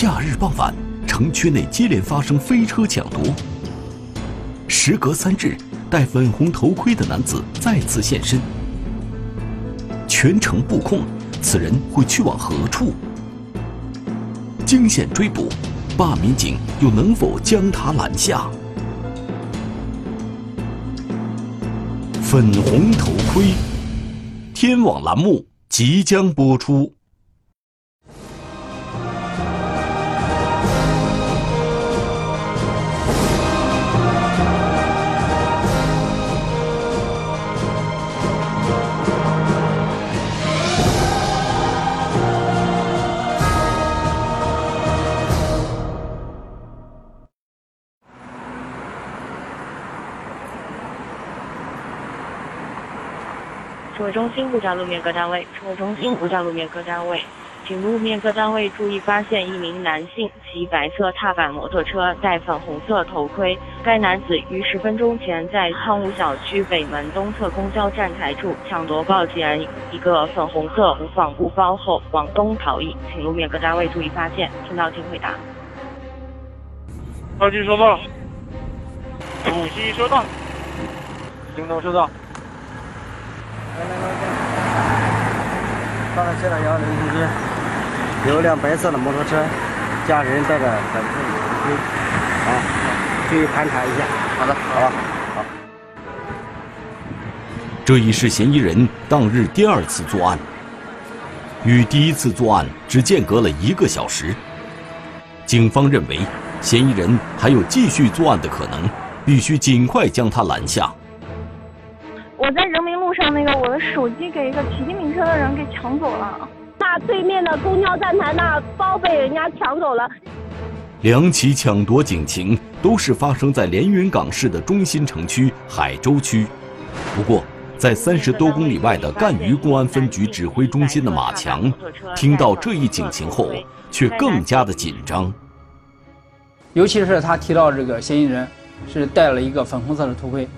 夏日傍晚，城区内接连发生飞车抢夺。时隔三日，戴粉红头盔的男子再次现身。全城布控，此人会去往何处？惊险追捕，办案民警又能否将他拦下？粉红头盔，天网栏目即将播出。中心五家路面各单位，指挥中心五家路面各单位，请路面各单位注意发现一名男性骑白色踏板摩托车，戴粉红色头盔。该男子于十分钟前在汤武小区北门东侧公交站台处抢夺报警人一个粉红色无纺布包后往东逃逸，请路面各单位注意发现。听到请回答。二级收到。主机收到。行动收到。刚才接到幺零通知，有一辆白色的摩托车，驾驶人戴着粉色头盔，啊，注意盘查一下。好的，好吧，好。这已是嫌疑人当日第二次作案，与第一次作案只间隔了一个小时。警方认为，嫌疑人还有继续作案的可能，必须尽快将他拦下。我在人民路上，那个我的手机给一个骑自行车的人给抢走了。那对面的公交站台那包被人家抢走了。两起抢夺警情都是发生在连云港市的中心城区海州区。不过，在三十多公里外的赣榆公安分局指挥中心的马强，听到这一警情后，却更加的紧张。尤其是他提到这个嫌疑人是戴了一个粉红色的头盔。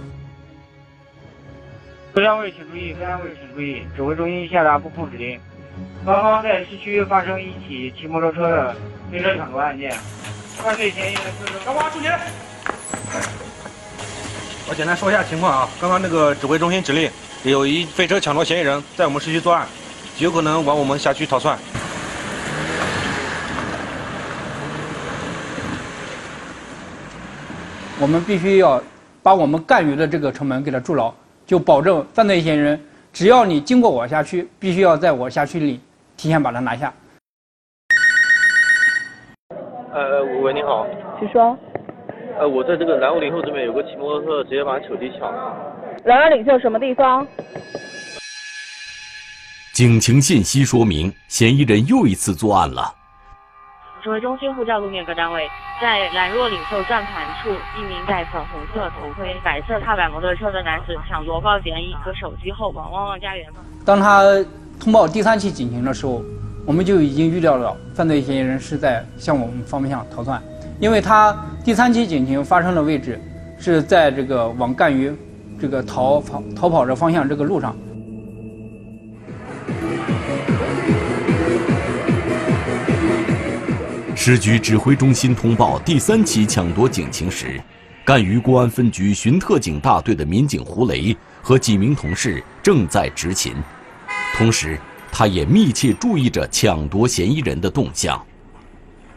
各单位请注意，各单位请注意，指挥中心下达布控指令。刚刚在市区发生一起骑摩托车的飞车抢夺案件，犯罪嫌疑人是高华出警。我简单说一下情况啊，刚刚那个指挥中心指令，有一飞车抢夺嫌疑人在我们市区作案，极有可能往我们辖区逃窜。我们必须要把我们赣榆的这个城门给它筑牢。就保证犯罪嫌疑人，只要你经过我辖区，必须要在我辖区里提前把他拿下。呃，喂，你好。请说。呃，我在这个南五岭后这边有个骑摩托车直接把手机抢了。南二岭后什么地方？警情信息说明，嫌疑人又一次作案了。指挥中心呼叫路面各单位，在兰若岭后转盘处，一名戴粉红色头盔、白色踏板摩托车的男子抢夺报警人一个手机后往旺旺家园。当他通报第三起警情的时候，我们就已经预料到犯罪嫌疑人是在向我们方向逃窜，因为他第三起警情发生的位置是在这个往赣榆这个逃跑逃跑的方向这个路上。市局指挥中心通报第三起抢夺警情时，赣榆公安分局巡特警大队的民警胡雷和几名同事正在执勤，同时他也密切注意着抢夺嫌疑人的动向。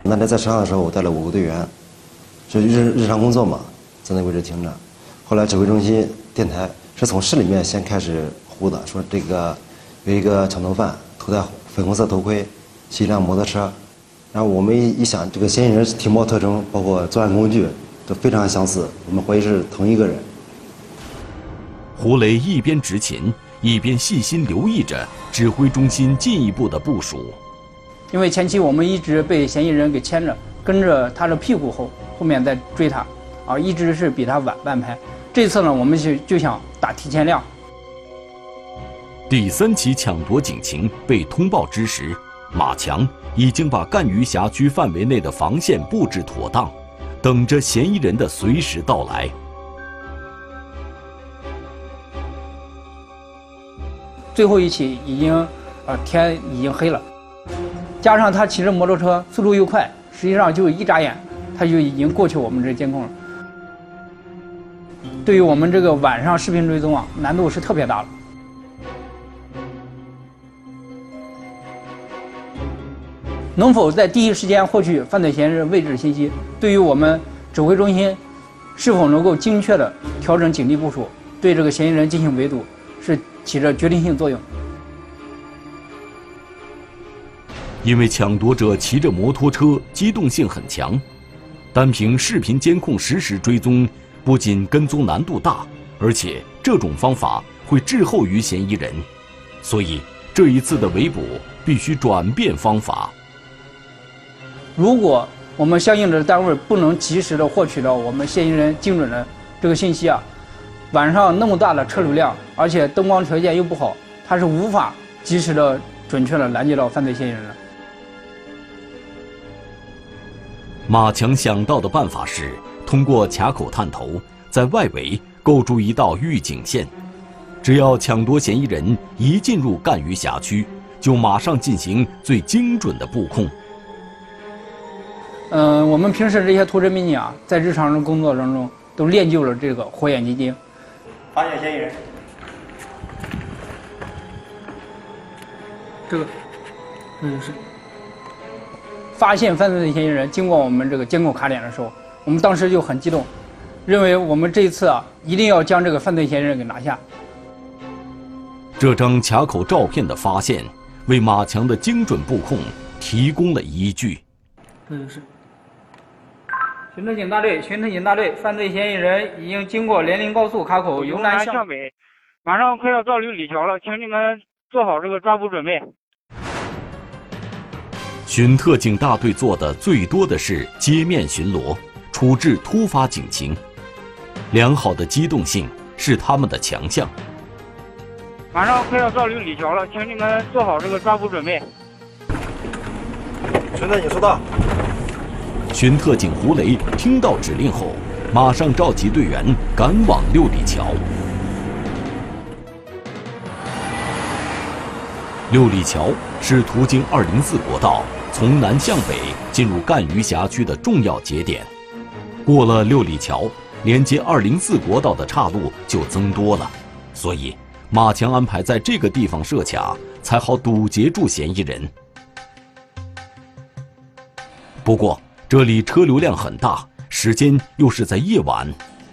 那天在车上的时候，我带了五个队员，就日日常工作嘛，在那位置停着。后来指挥中心电台是从市里面先开始呼的，说这个有一个抢夺犯，头戴粉红色头盔，骑一辆摩托车。然后我们一想，这个嫌疑人体貌特征，包括作案工具，都非常相似，我们怀疑是同一个人。胡雷一边执勤，一边细心留意着指挥中心进一步的部署。因为前期我们一直被嫌疑人给牵着，跟着他的屁股后，后面在追他，啊，一直是比他晚半拍。这次呢，我们就就想打提前量。第三起抢夺警情被通报之时，马强。已经把赣榆辖区范围内的防线布置妥当，等着嫌疑人的随时到来。最后一起已经，呃，天已经黑了，加上他骑着摩托车速度又快，实际上就一眨眼，他就已经过去我们这监控了。对于我们这个晚上视频追踪啊，难度是特别大了。能否在第一时间获取犯罪嫌疑人位置信息，对于我们指挥中心是否能够精确的调整警力部署，对这个嫌疑人进行围堵，是起着决定性作用。因为抢夺者骑着摩托车，机动性很强，单凭视频监控实时追踪，不仅跟踪难度大，而且这种方法会滞后于嫌疑人，所以这一次的围捕必须转变方法。如果我们相应的单位不能及时的获取到我们嫌疑人精准的这个信息啊，晚上那么大的车流量，而且灯光条件又不好，他是无法及时的准确的拦截到犯罪嫌疑人的。马强想到的办法是通过卡口探头，在外围构筑一道预警线，只要抢夺嫌疑人一进入赣榆辖区，就马上进行最精准的布控。嗯，我们平时这些图侦民警啊，在日常的工作当中都练就了这个火眼金睛。发现嫌疑人，这个，这就是。发现犯罪嫌疑人经过我们这个监控卡点的时候，我们当时就很激动，认为我们这一次啊一定要将这个犯罪嫌疑人给拿下。这张卡口照片的发现，为马强的精准布控提供了依据。这就是。巡特警大队，巡特警大队，犯罪嫌疑人已经经过连林高速卡口由南向北，马上快要到六里桥了，请你们做好这个抓捕准备。巡特警大队做的最多的是街面巡逻，处置突发警情。良好的机动性是他们的强项。马上快要到六里桥了，请你们做好这个抓捕准备。巡特警收到。巡特警胡雷听到指令后，马上召集队员赶往六里桥。六里桥是途经二零四国道。从南向北进入赣榆辖区的重要节点，过了六里桥，连接二零四国道的岔路就增多了，所以马强安排在这个地方设卡，才好堵截住嫌疑人。不过这里车流量很大，时间又是在夜晚，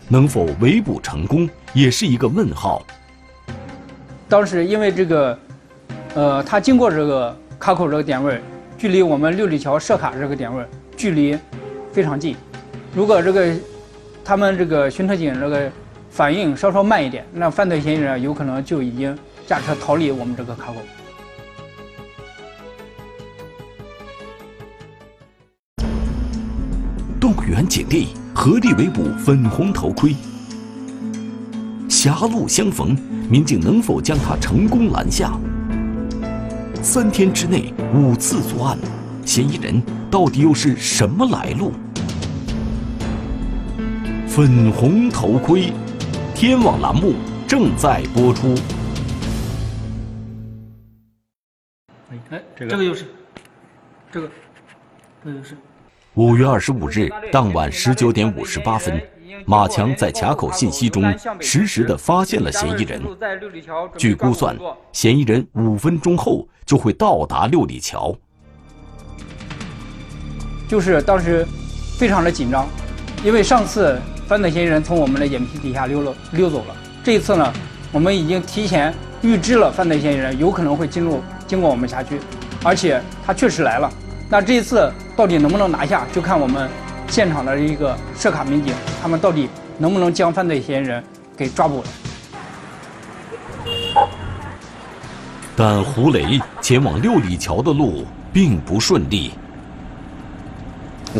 能否围捕成功也是一个问号。当时因为这个，呃，他经过这个卡口这个点位。距离我们六里桥设卡这个点位距离非常近，如果这个他们这个巡特警这个反应稍稍慢一点，那犯罪嫌疑人有可能就已经驾车逃离我们这个卡口。员警力，合力围捕粉红头盔。狭路相逢，民警能否将他成功拦下？三天之内五次作案，嫌疑人到底又是什么来路？粉红头盔，天网栏目正在播出。哎，这个这个又是，这个，这个又是。五月二十五日当晚十九点五十八分。马强在卡口信息中实时的发现了嫌疑人。据估算，嫌疑人五分钟后就会到达六里桥。就是当时非常的紧张，因为上次犯罪嫌疑人从我们的眼皮底下溜了溜走了。这一次呢，我们已经提前预知了犯罪嫌疑人有可能会进入经过我们辖区，而且他确实来了。那这一次到底能不能拿下，就看我们。现场的一个设卡民警，他们到底能不能将犯罪嫌疑人给抓捕？但胡雷前往六里桥的路并不顺利。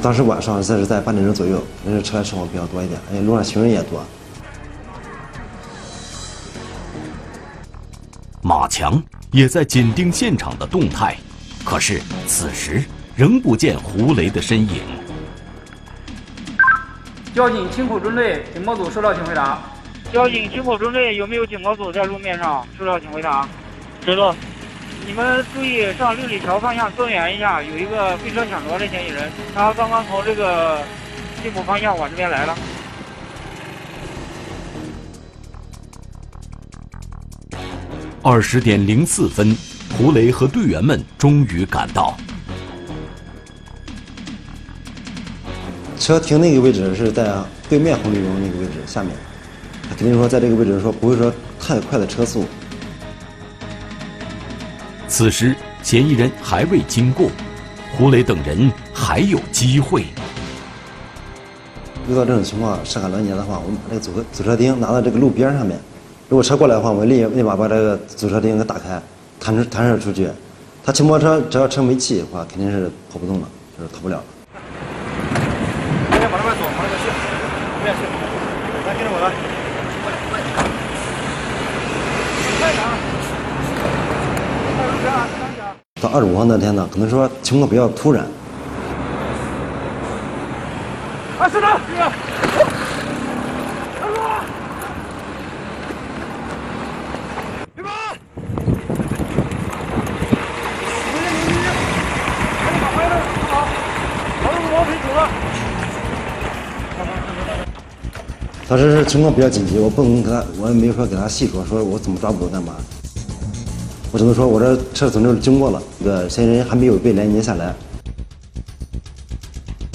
当时晚上这是在八点钟左右，那是车来车往比较多一点，而且路上行人也多。马强也在紧盯现场的动态，可是此时仍不见胡雷的身影。交警青浦中队警报组收到，请回答。交警青浦中队有没有警报组在路面上？收到，请回答。收到。你们注意上六里桥方向增援一下，有一个飞车抢夺的嫌疑人，他刚刚从这个进浦方向往这边来了。二十点零四分，胡雷和队员们终于赶到。车停那个位置是在对面红绿灯那个位置下面，他肯定说在这个位置说不会说太快的车速。此时嫌疑人还未经过，胡磊等人还有机会。遇到这种情况上海拦截的话，我们把这个阻阻车钉拿到这个路边上面，如果车过来的话，我们立立马把这个阻车钉给打开，弹出弹射出去。他骑摩托车只要车没气的话，肯定是跑不动了，就是逃不了了。往那边走，往那边去，不要去，来跟着我来。快点！到二十五号那天呢，可能说情况比较突然。啊，是的，是的。当时是情况比较紧急，我不能跟他，我也没有说给他细说，说我怎么抓捕干嘛。我只能说，我这车从这儿经过了，这个嫌疑人还没有被拦截下来。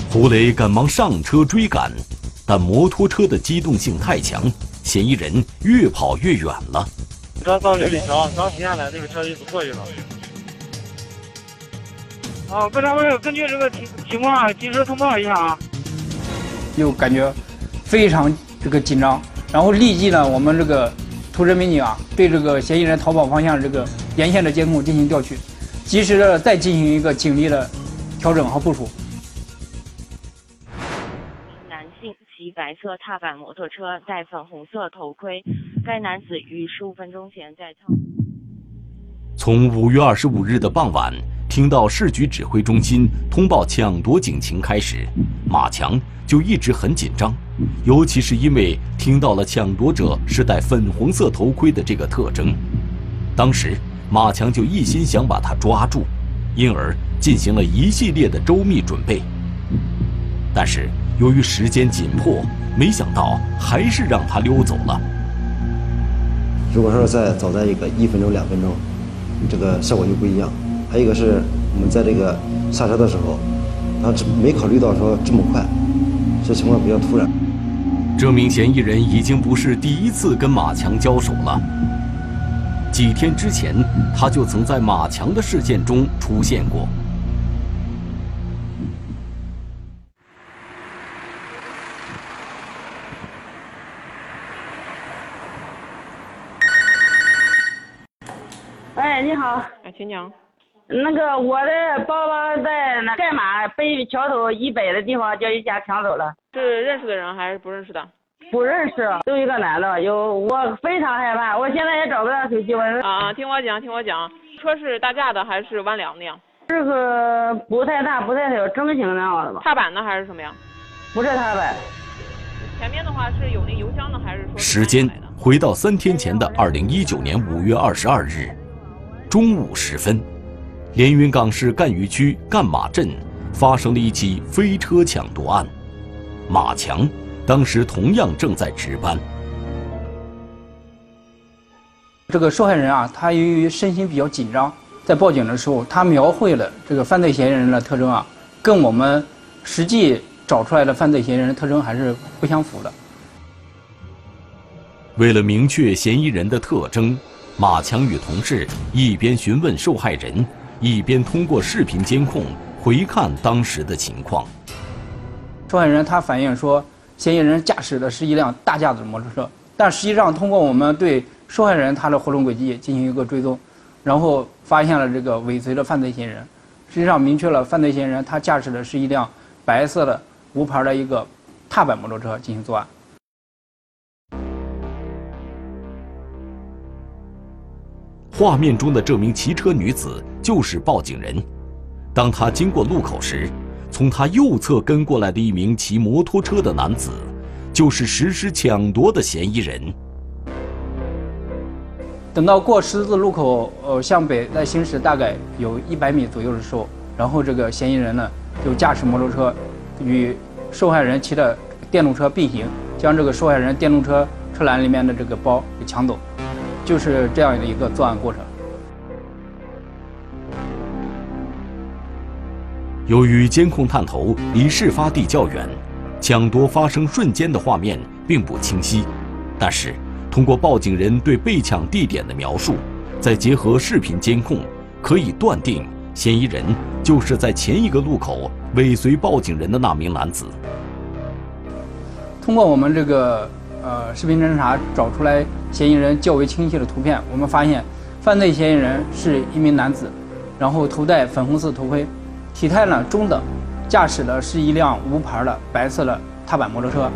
胡雷赶忙上车追赶，但摩托车的机动性太强，嫌疑人越跑越远了。刚到六里桥，刚停下来，这个车就过去了。啊，各单位根据这个情情况及时通报一下啊。就感觉非常这个紧张，然后立即呢，我们这个突侦民警啊，对这个嫌疑人逃跑方向这个沿线的监控进行调取，及时的再进行一个警力的调整和部署。男性骑白色踏板摩托车，戴粉红色头盔。该男子于十五分钟前在操。从五月二十五日的傍晚听到市局指挥中心通报抢夺警情开始，马强就一直很紧张，尤其是因为听到了抢夺者是戴粉红色头盔的这个特征。当时马强就一心想把他抓住，因而进行了一系列的周密准备。但是由于时间紧迫，没想到还是让他溜走了。如果说再早在一个一分钟、两分钟，这个效果就不一样。还有一个是我们在这个下车的时候，他没考虑到说这么快，这情况比较突然。这名嫌疑人已经不是第一次跟马强交手了。几天之前，他就曾在马强的事件中出现过。哎，你好，哎，请讲。那个我的包包在那盖码被桥头以北的地方，叫一家抢走了。是认识的人还是不认识的？不认识，就一个男的。有我非常害怕，我现在也找不到手机。我啊啊，听我讲，听我讲，车是大架的还是弯梁的呀？这个不太大，不太小，正形那样的吧。踏板的还是什么呀？不是踏板。前面的话是有那油箱的，还是说？时间回到三天前的二零一九年五月二十二日中午时分，连云港市赣榆区赣马镇发生了一起飞车抢夺案，马强当时同样正在值班。这个受害人啊，他由于身心比较紧张，在报警的时候，他描绘了这个犯罪嫌疑人的特征啊，跟我们实际找出来的犯罪嫌疑人特征还是不相符的。为了明确嫌疑人的特征，马强与同事一边询问受害人，一边通过视频监控回看当时的情况。受害人他反映说，嫌疑人驾驶的是一辆大架子摩托车，但实际上通过我们对受害人他的活动轨迹进行一个追踪，然后发现了这个尾随的犯罪嫌疑人，实际上明确了犯罪嫌疑人他驾驶的是一辆白色的无牌的一个踏板摩托车进行作案。画面中的这名骑车女子就是报警人。当她经过路口时，从他右侧跟过来的一名骑摩托车的男子，就是实施抢夺的嫌疑人。等到过十字路口，呃，向北在行驶大概有一百米左右的时候，然后这个嫌疑人呢就驾驶摩托车与受害人骑的电动车并行，将这个受害人电动车车篮里面的这个包给抢走，就是这样的一个作案过程。由于监控探头离事发地较远，抢夺发生瞬间的画面并不清晰。但是，通过报警人对被抢地点的描述，再结合视频监控，可以断定嫌疑人就是在前一个路口尾随报警人的那名男子。通过我们这个呃视频侦查找出来嫌疑人较为清晰的图片，我们发现犯罪嫌疑人是一名男子，然后头戴粉红色头盔。体态呢中等，驾驶的是一辆无牌的白色的踏板摩托车。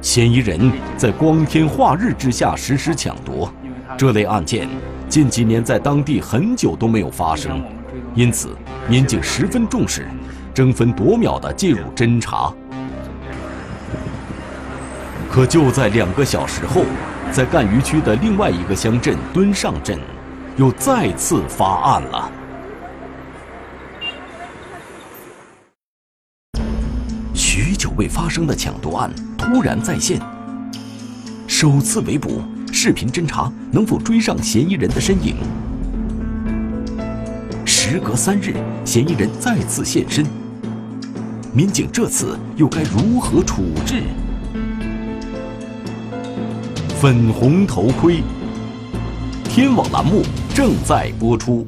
嫌疑人在光天化日之下实施抢夺，这类案件近几年在当地很久都没有发生，因此民警十分重视，争分夺秒地介入侦查。可就在两个小时后，在赣榆区的另外一个乡镇墩上镇。又再次发案了。许久未发生的抢夺案突然再现，首次围捕，视频侦查能否追上嫌疑人的身影？时隔三日，嫌疑人再次现身，民警这次又该如何处置？粉红头盔，天网栏目。正在播出。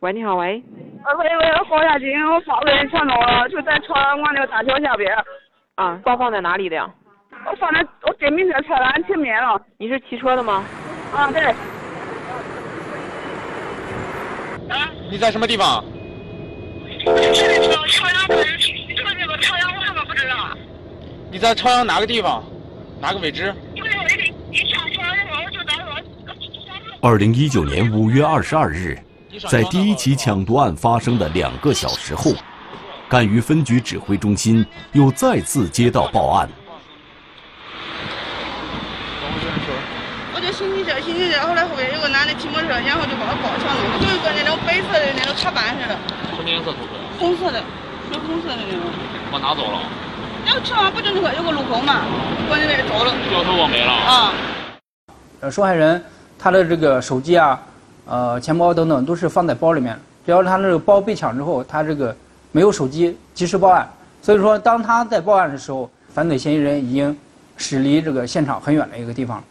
喂，你好，喂。呃，喂喂，报下警，我发被抢到了，就在朝阳广那个大桥下边。啊，包放在哪里的呀？我放在我电瓶车车篮前面了。你是骑车的吗？啊，对。啊？你在什么地方？我在那个朝阳镇，说那个朝阳我还不知道。你在朝阳哪个地方？哪个位置？二零一九年五月二十二日，在第一起抢夺案发生的两个小时后，赣榆分局指挥中心又再次接到报案。我就行进这，行进这，后来后面有个男的骑摩托车，然后就把我抱抢了，就一个那种白色的那种踏板似的。什么颜色头盔？红色的，是红色的那种。我拿走了？车上不就那个有个路口嘛，往那边走了。掉头往没了。啊。呃，受害人他的这个手机啊，呃，钱包等等都是放在包里面。只要他那个包被抢之后，他这个没有手机及时报案。所以说，当他在报案的时候，犯罪嫌疑人已经驶离这个现场很远的一个地方。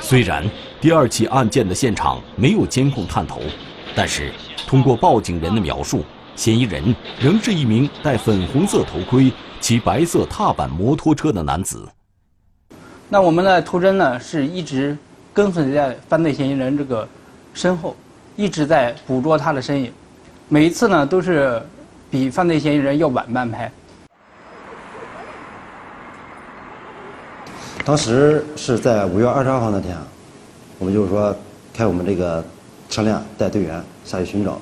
虽然第二起案件的现场没有监控探头，但是通过报警人的描述。嫌疑人仍是一名戴粉红色头盔、骑白色踏板摩托车的男子。那我们的图侦呢，是一直跟随在犯罪嫌疑人这个身后，一直在捕捉他的身影。每一次呢，都是比犯罪嫌疑人要晚半拍。当时是在五月二十二号那天，我们就是说开我们这个车辆带队员下去寻找。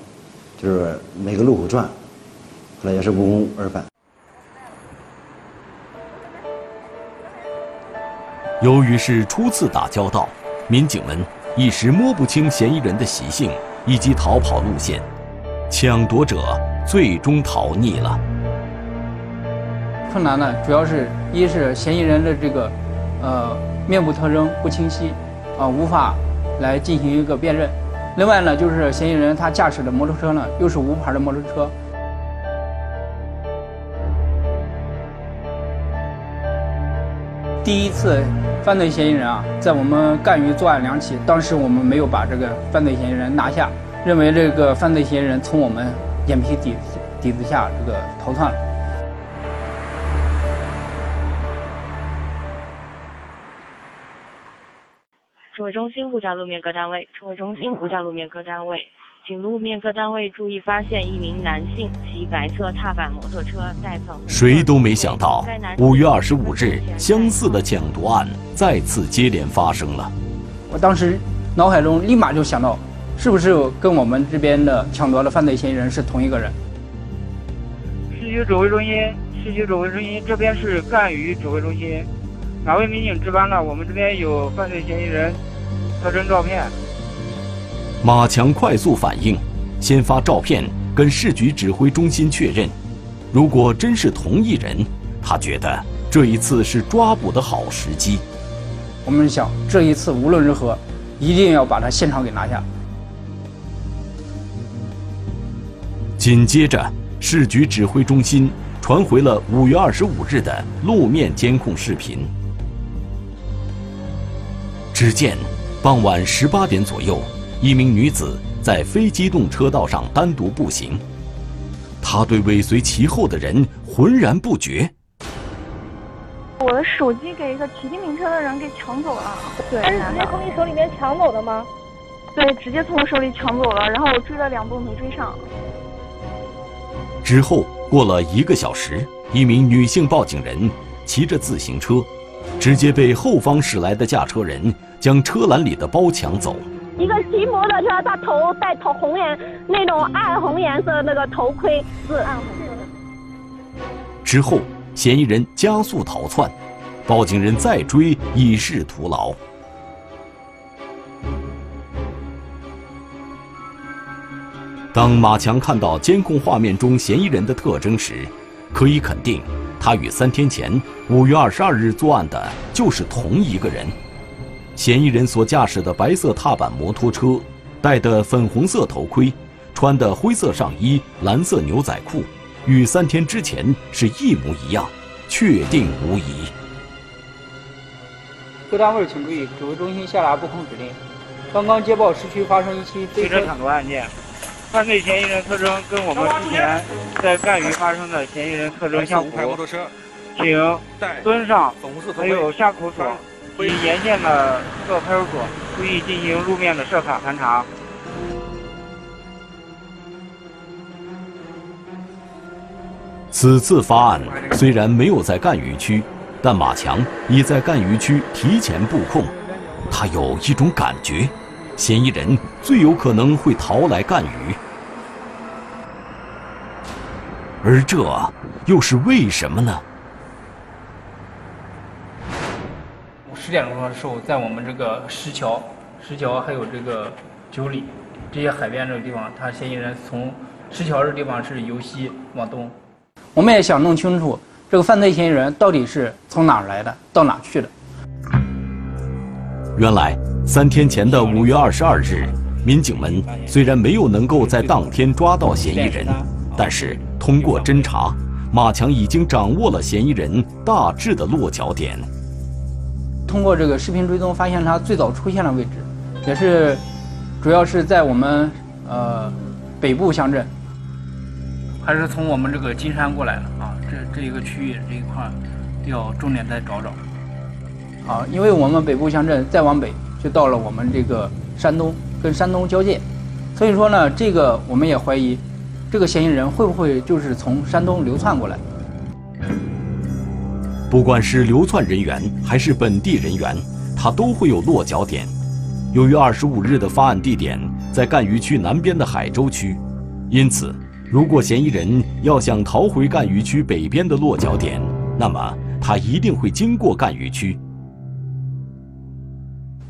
就是每个路口转，后来也是无功而返。由于是初次打交道，民警们一时摸不清嫌疑人的习性以及逃跑路线，抢夺者最终逃匿了。困难呢，主要是一是嫌疑人的这个呃面部特征不清晰，啊无法来进行一个辨认。另外呢，就是嫌疑人他驾驶的摩托车呢，又是无牌的摩托车。第一次犯罪嫌疑人啊，在我们赣榆作案两起，当时我们没有把这个犯罪嫌疑人拿下，认为这个犯罪嫌疑人从我们眼皮底底子下这个逃窜了。中心呼叫路面各单位，指挥中心呼叫路面各单位，请路面各单位注意发现一名男性骑白色踏板摩托车，带走。谁都没想到，五月二十五日，相似的抢夺案再次接连发生了。我当时脑海中立马就想到，是不是跟我们这边的抢夺的犯罪嫌疑人是同一个人？十月区指挥中心，市区指挥中心这边是赣榆指挥中心，哪位民警值班了？我们这边有犯罪嫌疑人特征照片。马强快速反应，先发照片跟市局指挥中心确认。如果真是同一人，他觉得这一次是抓捕的好时机。我们想，这一次无论如何，一定要把他现场给拿下。紧接着，市局指挥中心传回了五月二十五日的路面监控视频。只见傍晚十八点左右，一名女子在非机动车道上单独步行，她对尾随其后的人浑然不觉。我的手机给一个骑自行车的人给抢走了，对，他是直接从你手里面抢走的吗？对，直接从我手里抢走了，然后我追了两步没追上。之后过了一个小时，一名女性报警人骑着自行车，直接被后方驶来的驾车人将车篮里的包抢走。一个骑摩托车，他头戴头红颜那种暗红颜色那个头盔，是暗红。之后。嫌疑人加速逃窜，报警人再追已是徒劳。当马强看到监控画面中嫌疑人的特征时，可以肯定，他与三天前五月二十二日作案的就是同一个人。嫌疑人所驾驶的白色踏板摩托车，戴的粉红色头盔，穿的灰色上衣、蓝色牛仔裤。与三天之前是一模一样，确定无疑。各单位请注意，指挥中心下达布控指令。刚刚接报，市区发生一起飞车抢夺案件，犯罪嫌疑人特征跟我们之前在赣榆发生的嫌疑人特征相符，请蹲上，还有下口所，及沿线的各派出所注意进行路面的设卡盘查。此次发案虽然没有在赣榆区，但马强已在赣榆区提前布控。他有一种感觉，嫌疑人最有可能会逃来赣榆，而这又是为什么呢？十点钟的时候，在我们这个石桥、石桥还有这个九里这些海边这个地方，他嫌疑人从石桥这地方是由西往东。我们也想弄清楚这个犯罪嫌疑人到底是从哪儿来的，到哪去的。原来三天前的五月二十二日，民警们虽然没有能够在当天抓到嫌疑人，但是通过侦查，马强已经掌握了嫌疑人大致的落脚点。通过这个视频追踪，发现他最早出现的位置，也是主要是在我们呃北部乡镇。还是从我们这个金山过来的啊，这这一个区域这一块要重点再找找。啊，因为我们北部乡镇再往北就到了我们这个山东跟山东交界，所以说呢，这个我们也怀疑，这个嫌疑人会不会就是从山东流窜过来？不管是流窜人员还是本地人员，他都会有落脚点。由于二十五日的发案地点在赣榆区南边的海州区，因此。如果嫌疑人要想逃回赣榆区北边的落脚点，那么他一定会经过赣榆区。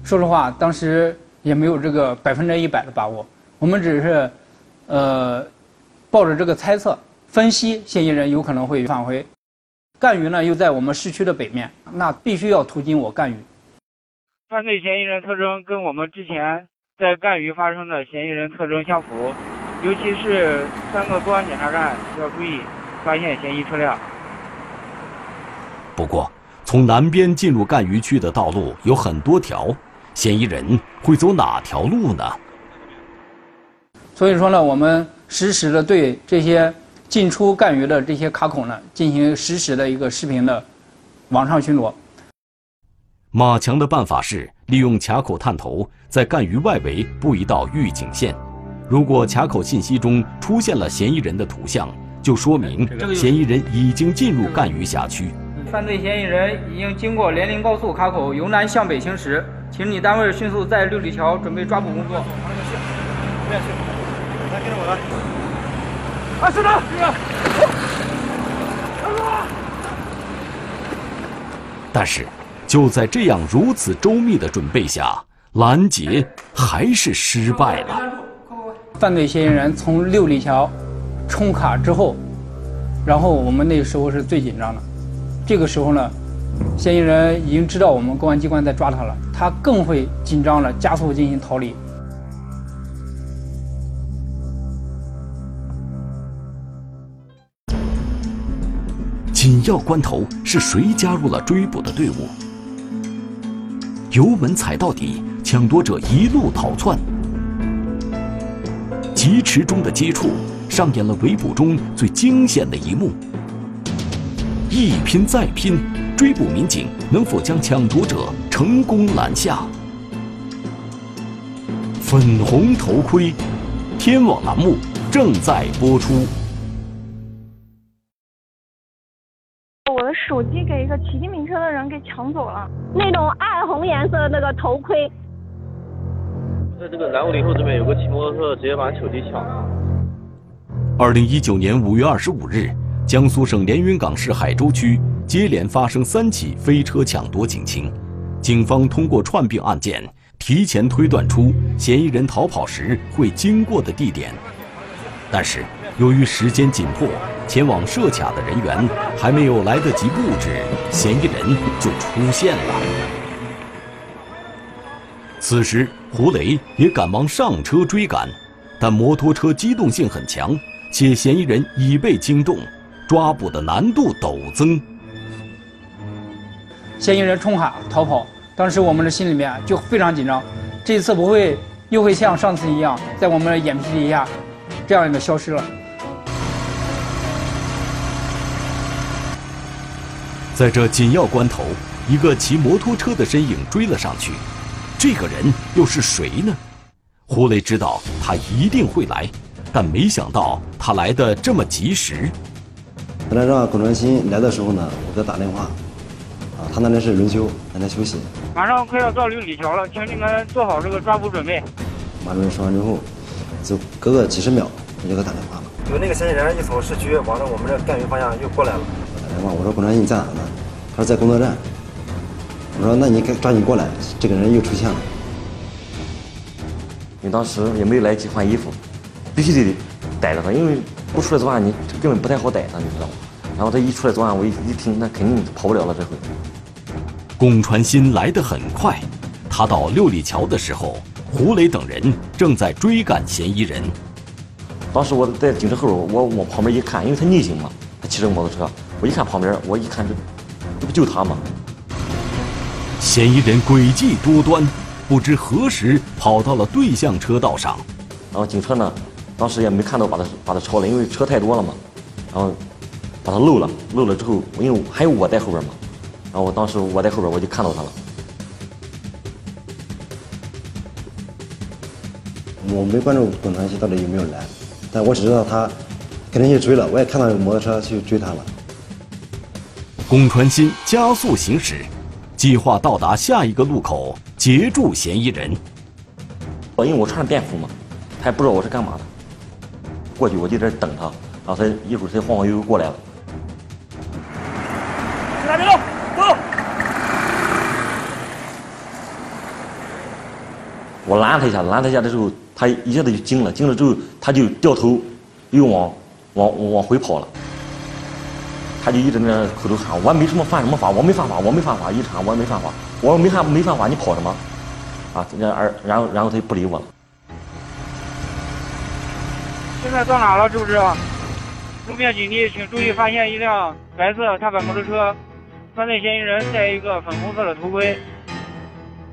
说实话，当时也没有这个百分之一百的把握，我们只是，呃，抱着这个猜测分析，嫌疑人有可能会返回。赣榆呢又在我们市区的北面，那必须要途经我赣榆。犯罪嫌疑人特征跟我们之前在赣榆发生的嫌疑人特征相符。尤其是三个公安检查站要注意发现嫌疑车辆。不过，从南边进入赣榆区的道路有很多条，嫌疑人会走哪条路呢？所以说呢，我们实时的对这些进出赣榆的这些卡口呢，进行实时的一个视频的网上巡逻。马强的办法是利用卡口探头，在赣榆外围布一道预警线。如果卡口信息中出现了嫌疑人的图像，就说明嫌疑人已经进入赣榆辖区。犯罪嫌疑人已经经过连林高速卡口由南向北行驶，请你单位迅速在六里桥准备抓捕工作。我来我来。哎，师长，师长，但是，就在这样如此周密的准备下，拦截还是失败了。犯罪嫌疑人从六里桥冲卡之后，然后我们那时候是最紧张的，这个时候呢。嫌疑人已经知道我们公安机关在抓他了，他更会紧张了，加速进行逃离。紧要关头，是谁加入了追捕的队伍？油门踩到底，抢夺者一路逃窜。疾驰中的接触，上演了围捕中最惊险的一幕。一拼再拼，追捕民警能否将抢夺者成功拦下？粉红头盔，天网栏目正在播出。我的手机给一个骑电瓶车的人给抢走了，那种暗红颜色的那个头盔。在这个南五零后这边有个骑摩托车直接把手机抢了。二零一九年五月二十五日，江苏省连云港市海州区接连发生三起飞车抢夺警情，警方通过串并案件，提前推断出嫌疑人逃跑时会经过的地点，但是由于时间紧迫。前往设卡的人员还没有来得及布置，嫌疑人就出现了。此时，胡雷也赶忙上车追赶，但摩托车机动性很强，且嫌疑人已被惊动，抓捕的难度陡增。嫌疑人冲卡逃跑，当时我们的心里面就非常紧张，这次不会又会像上次一样，在我们的眼皮底下这样的消失了。在这紧要关头，一个骑摩托车的身影追了上去。这个人又是谁呢？胡雷知道他一定会来，但没想到他来的这么及时。本来让龚传新来的时候呢，我给他打电话，啊，他那里是轮休，还在休息。马上快要到六里桥了，请你们做好这个抓捕准备。马主任说完之后，就隔个几十秒，我就给他打电话了。有那个嫌疑人一从市区往着我们这赣榆方向又过来了。我打电话我说龚传新你在哪呢？他说在工作站。我说那你赶抓紧过来，这个人又出现了。你当时也没有来及换衣服，必须得逮着他，因为不出来的话你根本不太好逮他，你知道吗？然后他一出来作案，我一一听，那肯定跑不了了。这回，龚传新来得很快，他到六里桥的时候，胡磊等人正在追赶嫌疑人。当时我在警车后边，我往旁边一看，因为他逆行嘛，他骑着摩托车，我一看旁边，我一看这，这不就他吗？嫌疑人诡计多端，不知何时跑到了对向车道上。然后警车呢，当时也没看到把他把他超了，因为车太多了嘛。然后把他漏了，漏了之后，因为还有我在后边嘛。然后我当时我在后边，我就看到他了。我没关注滚传新到底有没有来，但我只知道他肯定去追了，我也看到有摩托车去追他了。龚传新加速行驶。计划到达下一个路口截住嫌疑人。因为我穿着便服嘛，他也不知道我是干嘛的。过去我就在这等他，然后他一会儿他晃晃悠悠过来了。去哪边了？走！我拦他一下，拦他一下的时候，他一下子就惊了，惊了之后他就掉头，又往往往回跑了。他就一直在那口头喊：“我没什么犯什么法，我没犯法，我没犯法。”一直喊：“我没犯法。”我说：“没犯没犯法，你跑什么？”啊，然而然后然后他就不理我了。现在到哪了？是不是？路面警力，请注意发现一辆白色踏板摩托车，犯罪嫌疑人戴一个粉红色的头盔。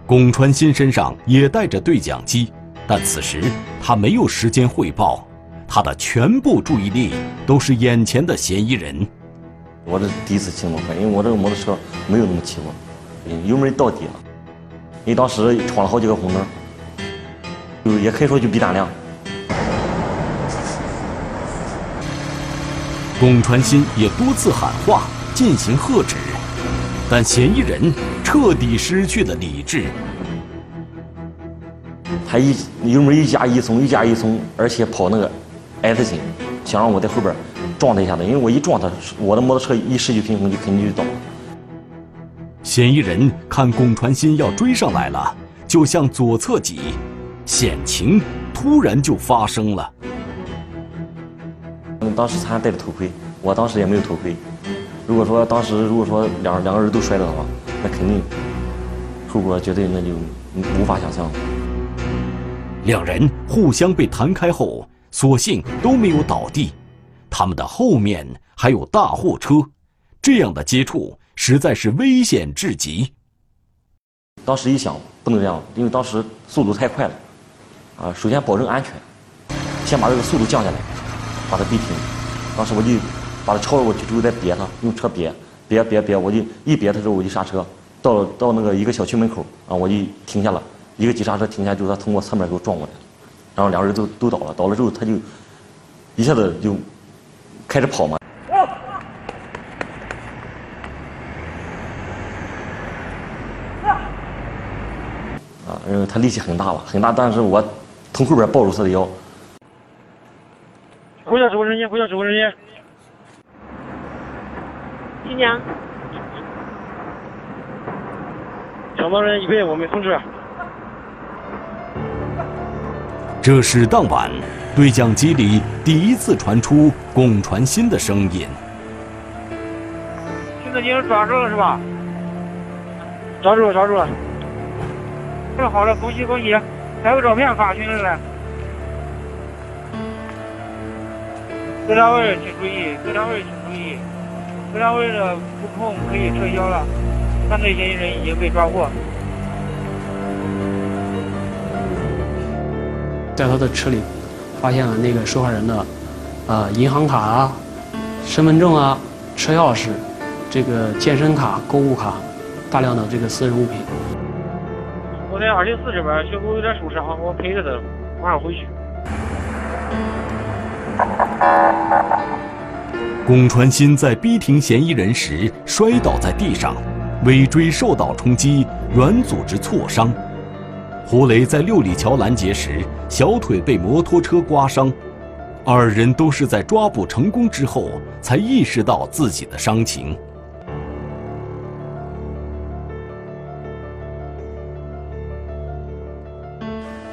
龚川新身上也带着对讲机，但此时他没有时间汇报，他的全部注意力都是眼前的嫌疑人。我这第一次骑摩托，因为我这个摩托车没有那么骑过，油门到底了，因为当时闯了好几个红灯，就也可以说就比胆量。龚传新也多次喊话进行喝止，但嫌疑人彻底失去了理智。他一油门一加一松，一加一松，而且跑那个 S 型，想让我在后边。撞他一下子，因为我一撞他，我的摩托车一失去平衡就肯定就倒了。嫌疑人看龚传新要追上来了，就向左侧挤，险情突然就发生了。当时他还戴着头盔，我当时也没有头盔。如果说当时如果说两两个人都摔了的话，那肯定后果绝对那就无法想象。两人互相被弹开后，所幸都没有倒地，他们的后面还有大货车，这样的接触。实在是危险至极。当时一想，不能这样，因为当时速度太快了，啊，首先保证安全，先把这个速度降下来，把它逼停。当时我就把它超了过去之后再别它，用车别，别别别，我就一别它之后我就刹车，到了到那个一个小区门口啊，我就停下了，一个急刹车停下之后，他从我侧面给我撞过来，然后两个人都都倒了，倒了之后他就一下子就开始跑嘛。因为他力气很大了，很大，但是我从后边抱住他的腰。回到指挥中心，回到指挥中心。新娘。抢刀人已被我们控制。这是当晚对讲机里第一次传出龚传新的声音。现在已经抓住了是吧？抓住了，抓住了。好了，恭喜恭喜！拍个照片发群里来。各单位请注意，各单位请注意，各单位的布控可以撤销了，犯罪嫌疑人已经被抓获。在他的车里，发现了那个受害人的，呃，银行卡啊、身份证啊、车钥匙、这个健身卡、购物卡，大量的这个私人物品。我在二零四这边，小狗有点受伤，我陪着他，马上回去。龚传新在逼停嫌疑人时摔倒在地上，尾椎受到冲击，软组织挫伤。胡雷在六里桥拦截时，小腿被摩托车刮伤。二人都是在抓捕成功之后才意识到自己的伤情。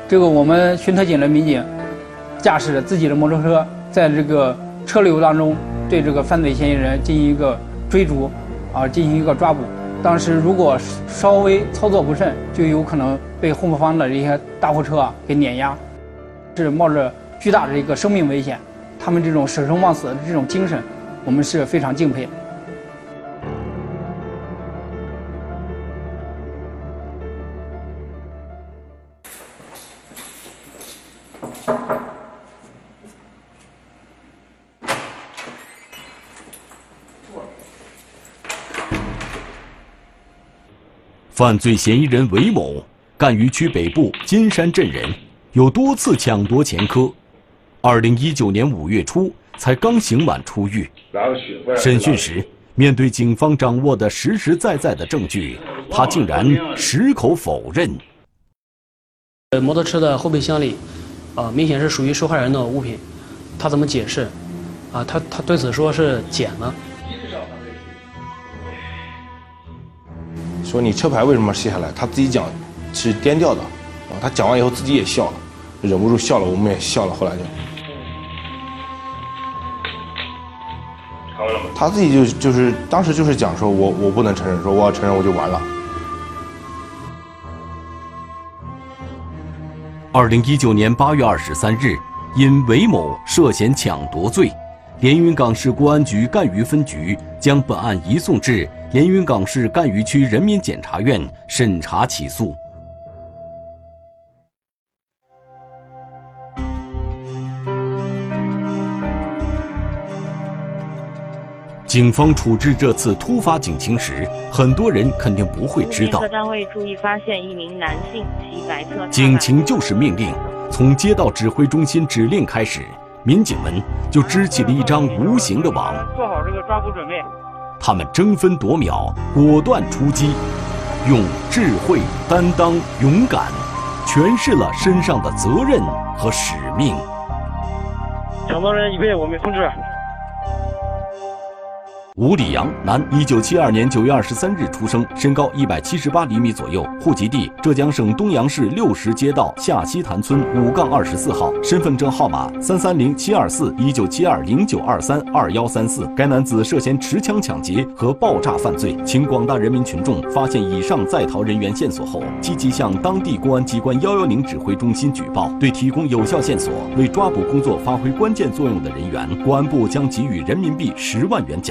这个我们巡特警的民警驾驶着自己的摩托车，在这个车流当中对这个犯罪嫌疑人进行一个追逐，啊，进行一个抓捕。当时如果稍微操作不慎，就有可能被后方的这些大货车啊给碾压，是冒着巨大的一个生命危险。他们这种舍生忘死的这种精神，我们是非常敬佩。犯罪嫌疑人韦某，赣榆区北部金山镇人，有多次抢夺前科。二零一九年五月初才刚刑满出狱。审讯时，面对警方掌握的实实在在的证据，他竟然矢口否认。呃，摩托车的后备箱里，啊，明显是属于受害人的物品。他怎么解释？啊，他他对此说是捡的。说你车牌为什么卸下来？他自己讲是颠掉的，啊，他讲完以后自己也笑了，忍不住笑了，我们也笑了。后来就，他自己就就是当时就是讲说，我我不能承认，说我要承认我就完了。二零一九年八月二十三日，因韦某涉嫌抢夺罪，连云港市公安局赣榆分局将本案移送至。连云港市赣榆区人民检察院审查起诉。警方处置这次突发警情时，很多人肯定不会知道。单位注意，发现一名男性骑白色。警情就是命令，从接到指挥中心指令开始，民警们就支起了一张无形的网。做好这个抓捕准备。他们争分夺秒，果断出击，用智慧、担当、勇敢，诠释了身上的责任和使命。抢到人已被我们控制。吴礼阳，男，一九七二年九月二十三日出生，身高一百七十八厘米左右，户籍地浙江省东阳市六十街道下西潭村五杠二十四号，身份证号码三三零七二四一九七二零九二三二幺三四。该男子涉嫌持枪抢劫和爆炸犯罪，请广大人民群众发现以上在逃人员线索后，积极向当地公安机关幺幺零指挥中心举报。对提供有效线索、为抓捕工作发挥关键作用的人员，公安部将给予人民币十万元奖。